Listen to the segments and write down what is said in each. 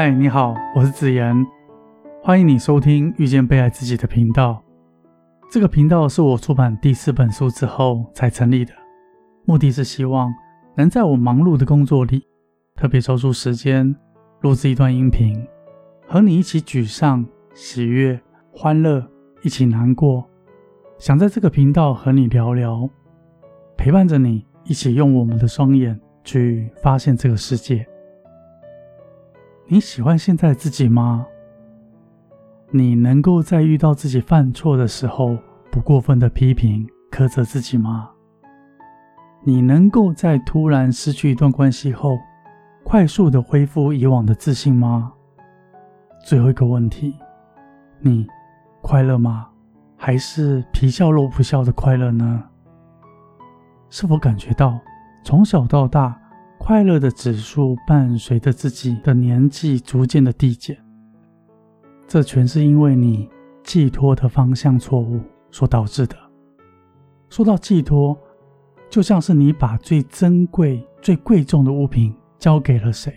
嗨，你好，我是子言，欢迎你收听遇见被爱自己的频道。这个频道是我出版第四本书之后才成立的，目的是希望能在我忙碌的工作里，特别抽出时间录制一段音频，和你一起沮丧、喜悦、欢乐，一起难过，想在这个频道和你聊聊，陪伴着你，一起用我们的双眼去发现这个世界。你喜欢现在自己吗？你能够在遇到自己犯错的时候不过分的批评、苛责自己吗？你能够在突然失去一段关系后快速的恢复以往的自信吗？最后一个问题，你快乐吗？还是皮笑肉不笑的快乐呢？是否感觉到从小到大？快乐的指数伴随着自己的年纪逐渐的递减，这全是因为你寄托的方向错误所导致的。说到寄托，就像是你把最珍贵、最贵重的物品交给了谁？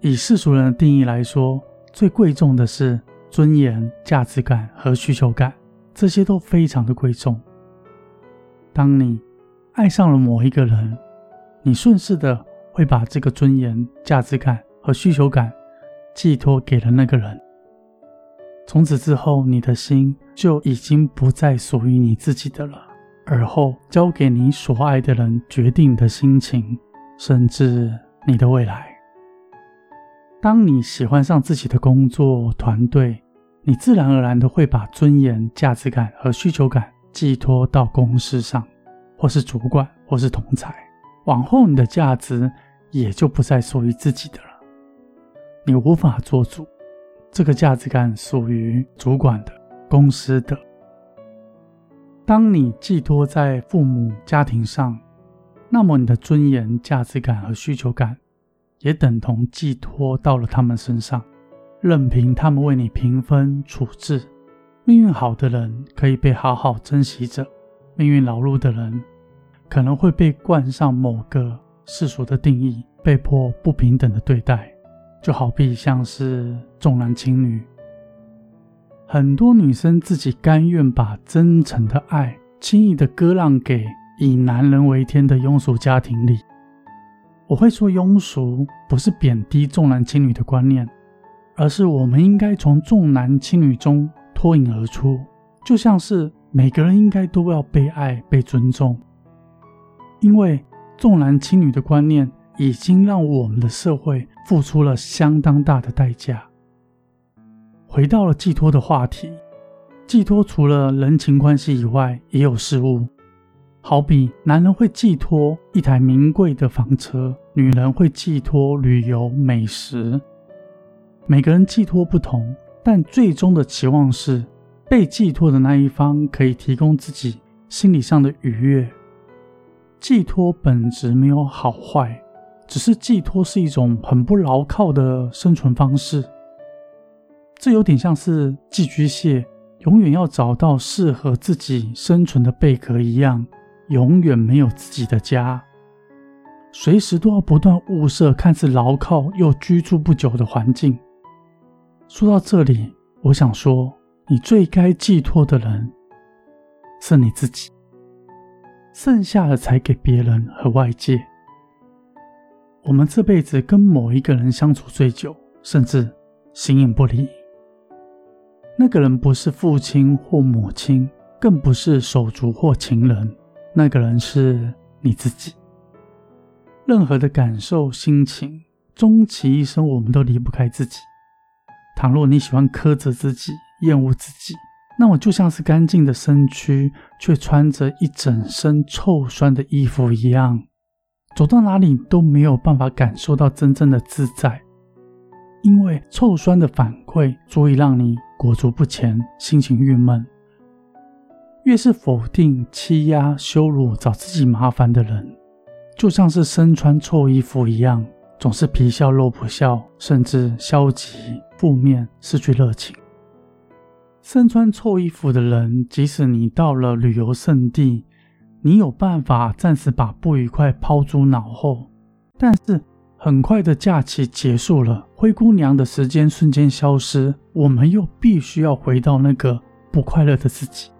以世俗人的定义来说，最贵重的是尊严、价值感和需求感，这些都非常的贵重。当你爱上了某一个人，你顺势的会把这个尊严、价值感和需求感寄托给了那个人。从此之后，你的心就已经不再属于你自己的了。而后交给你所爱的人决定的心情，甚至你的未来。当你喜欢上自己的工作团队，你自然而然的会把尊严、价值感和需求感寄托到公司上，或是主管，或是同才。往后，你的价值也就不再属于自己的了。你无法做主，这个价值感属于主管的、公司的。当你寄托在父母、家庭上，那么你的尊严、价值感和需求感也等同寄托到了他们身上，任凭他们为你平分处置。命运好的人可以被好好珍惜着，命运劳碌的人。可能会被冠上某个世俗的定义，被迫不平等的对待，就好比像是重男轻女。很多女生自己甘愿把真诚的爱轻易的割让给以男人为天的庸俗家庭里。我会说庸俗，不是贬低重男轻女的观念，而是我们应该从重男轻女中脱颖而出，就像是每个人应该都要被爱、被尊重。因为重男轻女的观念已经让我们的社会付出了相当大的代价。回到了寄托的话题，寄托除了人情关系以外，也有事物，好比男人会寄托一台名贵的房车，女人会寄托旅游美食。每个人寄托不同，但最终的期望是被寄托的那一方可以提供自己心理上的愉悦。寄托本质没有好坏，只是寄托是一种很不牢靠的生存方式。这有点像是寄居蟹永远要找到适合自己生存的贝壳一样，永远没有自己的家，随时都要不断物色看似牢靠又居住不久的环境。说到这里，我想说，你最该寄托的人是你自己。剩下的才给别人和外界。我们这辈子跟某一个人相处最久，甚至形影不离。那个人不是父亲或母亲，更不是手足或情人，那个人是你自己。任何的感受、心情，终其一生，我们都离不开自己。倘若你喜欢苛责自己、厌恶自己，那我就像是干净的身躯，却穿着一整身臭酸的衣服一样，走到哪里都没有办法感受到真正的自在，因为臭酸的反馈足以让你裹足不前，心情郁闷。越是否定、欺压、羞辱、找自己麻烦的人，就像是身穿臭衣服一样，总是皮笑肉不笑，甚至消极、负面，失去热情。身穿臭衣服的人，即使你到了旅游胜地，你有办法暂时把不愉快抛诸脑后，但是很快的假期结束了，灰姑娘的时间瞬间消失，我们又必须要回到那个不快乐的自己。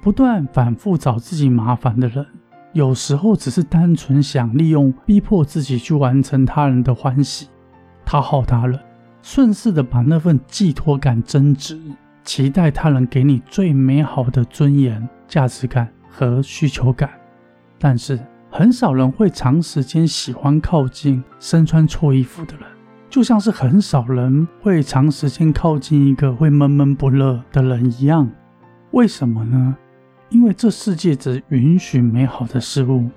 不断反复找自己麻烦的人，有时候只是单纯想利用逼迫自己去完成他人的欢喜，讨好他人，顺势的把那份寄托感增值，期待他人给你最美好的尊严、价值感和需求感，但是。很少人会长时间喜欢靠近身穿错衣服的人，就像是很少人会长时间靠近一个会闷闷不乐的人一样。为什么呢？因为这世界只允许美好的事物，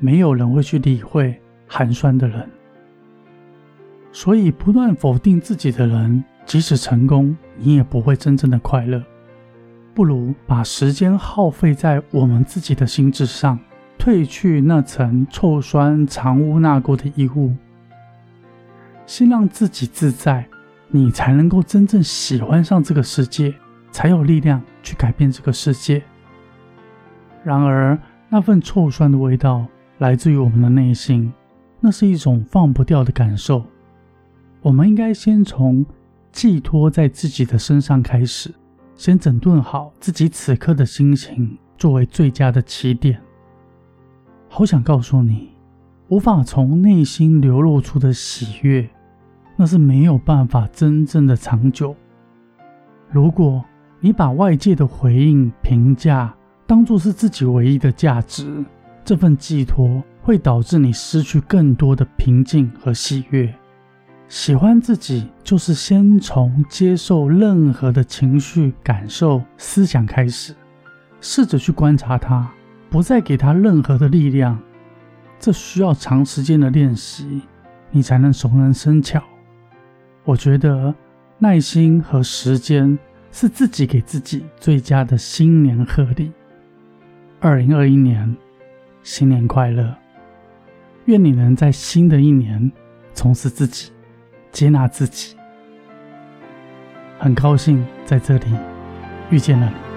没有人会去理会寒酸的人。所以，不断否定自己的人，即使成功，你也不会真正的快乐。不如把时间耗费在我们自己的心智上。褪去那层臭酸藏污纳垢的衣物，先让自己自在，你才能够真正喜欢上这个世界，才有力量去改变这个世界。然而，那份臭酸的味道来自于我们的内心，那是一种放不掉的感受。我们应该先从寄托在自己的身上开始，先整顿好自己此刻的心情，作为最佳的起点。好想告诉你，无法从内心流露出的喜悦，那是没有办法真正的长久。如果你把外界的回应、评价当作是自己唯一的价值，这份寄托会导致你失去更多的平静和喜悦。喜欢自己，就是先从接受任何的情绪、感受、思想开始，试着去观察它。不再给它任何的力量，这需要长时间的练习，你才能熟能生巧。我觉得耐心和时间是自己给自己最佳的新年贺礼。二零二一年，新年快乐！愿你能在新的一年重拾自己，接纳自己。很高兴在这里遇见了你。